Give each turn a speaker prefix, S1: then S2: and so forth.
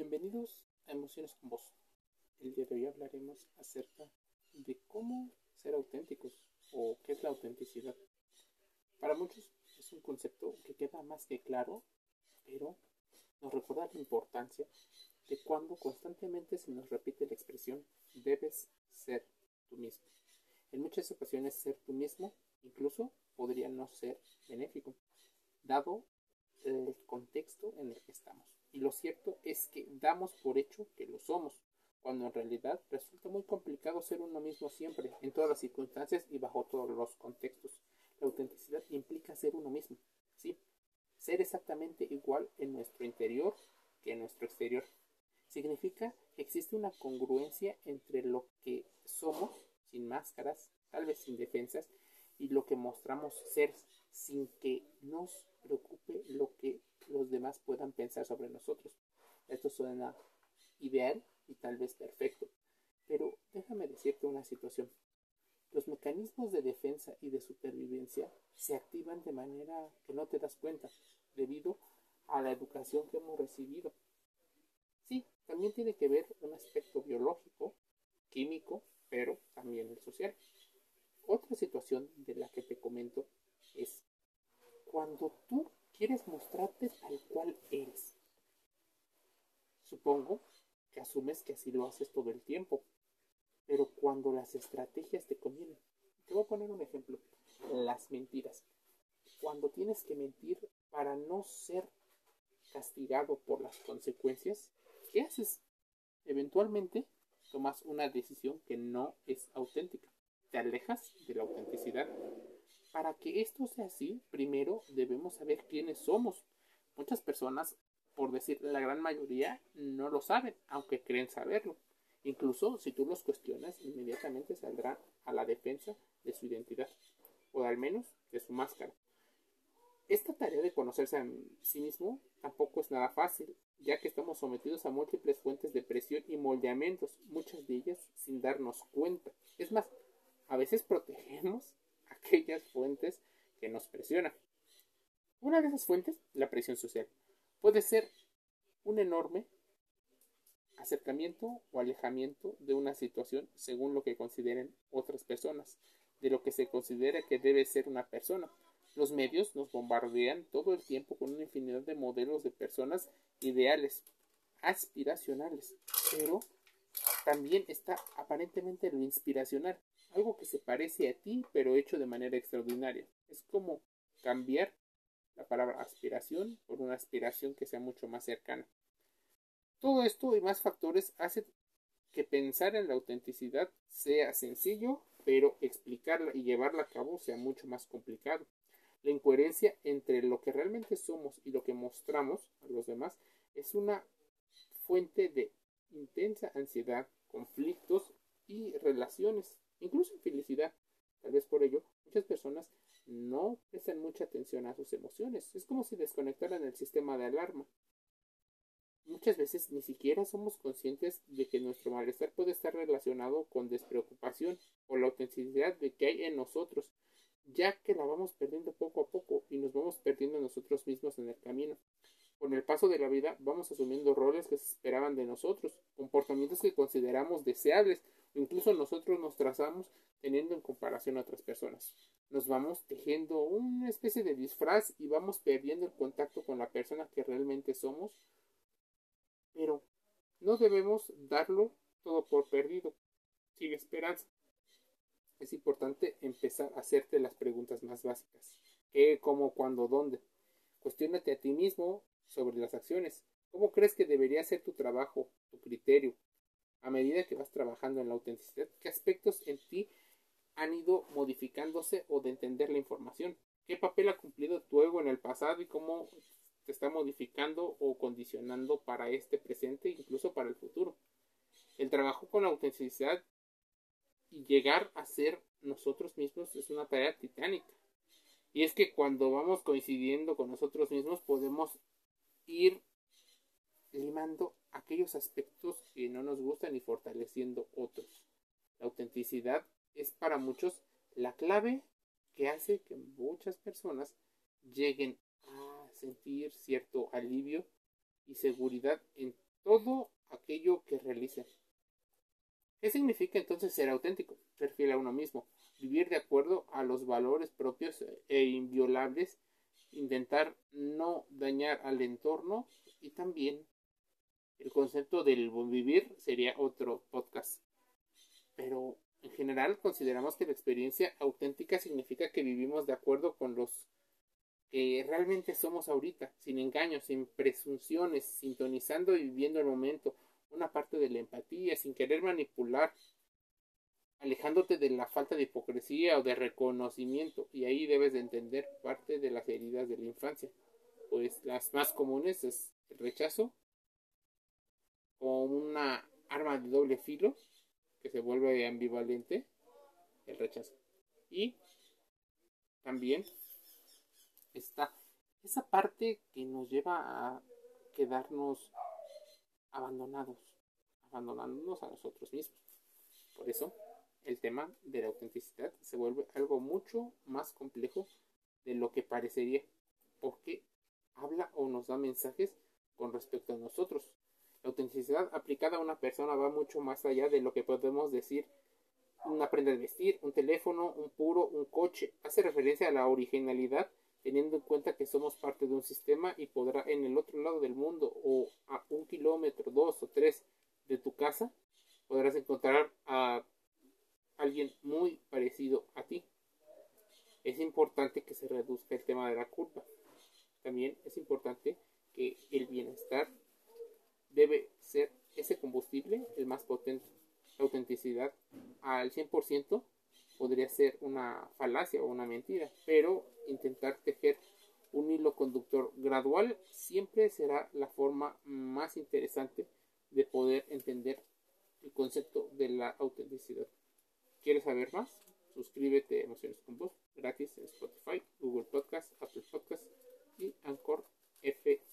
S1: Bienvenidos a Emociones con Vos. El día de hoy hablaremos acerca de cómo ser auténticos o qué es la autenticidad. Para muchos es un concepto que queda más que claro, pero nos recuerda la importancia de cuando constantemente se nos repite la expresión debes ser tú mismo. En muchas ocasiones ser tú mismo incluso podría no ser benéfico, dado el contexto en el que estamos. Y lo cierto es que damos por hecho que lo somos, cuando en realidad resulta muy complicado ser uno mismo siempre, en todas las circunstancias y bajo todos los contextos. La autenticidad implica ser uno mismo, sí, ser exactamente igual en nuestro interior que en nuestro exterior. Significa que existe una congruencia entre lo que somos, sin máscaras, tal vez sin defensas, y lo que mostramos ser, sin que nos preocupe lo que los demás puedan pensar sobre nosotros. Esto suena ideal y tal vez perfecto, pero déjame decirte una situación. Los mecanismos de defensa y de supervivencia se activan de manera que no te das cuenta, debido a la educación que hemos recibido. Sí, también tiene que ver un aspecto biológico, químico, pero también el social. Otra situación de la que te comento es cuando tú quieres mostrarte tal cual eres. Supongo que asumes que así lo haces todo el tiempo, pero cuando las estrategias te convienen. Te voy a poner un ejemplo. Las mentiras. Cuando tienes que mentir para no ser castigado por las consecuencias, ¿qué haces? Eventualmente tomas una decisión que no es auténtica. Te alejas de la autenticidad para que esto sea así, primero debemos saber quiénes somos. Muchas personas, por decir la gran mayoría, no lo saben, aunque creen saberlo. Incluso si tú los cuestionas, inmediatamente saldrán a la defensa de su identidad, o al menos de su máscara. Esta tarea de conocerse a sí mismo tampoco es nada fácil, ya que estamos sometidos a múltiples fuentes de presión y moldeamientos, muchas de ellas sin darnos cuenta. Es más, a veces protegemos aquellas fuentes que nos presionan. Una de esas fuentes, la presión social, puede ser un enorme acercamiento o alejamiento de una situación según lo que consideren otras personas, de lo que se considera que debe ser una persona. Los medios nos bombardean todo el tiempo con una infinidad de modelos de personas ideales, aspiracionales, pero también está aparentemente lo inspiracional, algo que se parece a ti pero hecho de manera extraordinaria. Es como cambiar la palabra aspiración por una aspiración que sea mucho más cercana. Todo esto y más factores hace que pensar en la autenticidad sea sencillo, pero explicarla y llevarla a cabo sea mucho más complicado. La incoherencia entre lo que realmente somos y lo que mostramos a los demás es una fuente de intensa ansiedad, conflictos y relaciones incluso infelicidad. Tal vez por ello, muchas personas no prestan mucha atención a sus emociones. Es como si desconectaran el sistema de alarma. Muchas veces ni siquiera somos conscientes de que nuestro malestar puede estar relacionado con despreocupación o la autenticidad de que hay en nosotros, ya que la vamos perdiendo poco a poco y nos vamos perdiendo nosotros mismos en el camino. Con el paso de la vida vamos asumiendo roles que se esperaban de nosotros, comportamientos que consideramos deseables Incluso nosotros nos trazamos teniendo en comparación a otras personas. Nos vamos tejiendo una especie de disfraz y vamos perdiendo el contacto con la persona que realmente somos. Pero no debemos darlo todo por perdido. Sigue esperanza. Es importante empezar a hacerte las preguntas más básicas. ¿Qué, cómo, cuándo, dónde? Cuestiónate a ti mismo sobre las acciones. ¿Cómo crees que debería ser tu trabajo, tu criterio, a medida que vas trabajando en la autenticidad, qué aspectos en ti han ido modificándose o de entender la información, qué papel ha cumplido tu ego en el pasado y cómo te está modificando o condicionando para este presente e incluso para el futuro. El trabajo con la autenticidad y llegar a ser nosotros mismos es una tarea titánica. Y es que cuando vamos coincidiendo con nosotros mismos podemos ir limando aquellos aspectos que no nos gustan y fortaleciendo otros. La autenticidad es para muchos la clave que hace que muchas personas lleguen a sentir cierto alivio y seguridad en todo aquello que realicen. ¿Qué significa entonces ser auténtico? Ser fiel a uno mismo, vivir de acuerdo a los valores propios e inviolables, intentar no dañar al entorno y también el concepto del buen vivir sería otro podcast. Pero en general consideramos que la experiencia auténtica significa que vivimos de acuerdo con los que realmente somos ahorita, sin engaños, sin presunciones, sintonizando y viviendo el momento, una parte de la empatía, sin querer manipular, alejándote de la falta de hipocresía o de reconocimiento, y ahí debes de entender parte de las heridas de la infancia, pues las más comunes es el rechazo, como una arma de doble filo, que se vuelve ambivalente, el rechazo. Y también está esa parte que nos lleva a quedarnos abandonados, abandonándonos a nosotros mismos. Por eso, el tema de la autenticidad se vuelve algo mucho más complejo de lo que parecería, porque habla o nos da mensajes con respecto a nosotros. La autenticidad aplicada a una persona va mucho más allá de lo que podemos decir una prenda de vestir, un teléfono, un puro, un coche. Hace referencia a la originalidad teniendo en cuenta que somos parte de un sistema y podrá en el otro lado del mundo o a un kilómetro, dos o tres de tu casa, podrás encontrar a alguien muy parecido a ti. Es importante el tema de la culpa. También es importante que el bienestar debe ser ese combustible el más potente. La autenticidad al 100% podría ser una falacia o una mentira, pero intentar tejer un hilo conductor gradual siempre será la forma más interesante de poder entender el concepto de la autenticidad. ¿Quieres saber más? Suscríbete a Emociones con Voz gratis en Spotify, Google Podcast, Apple Podcast y Anchor FM.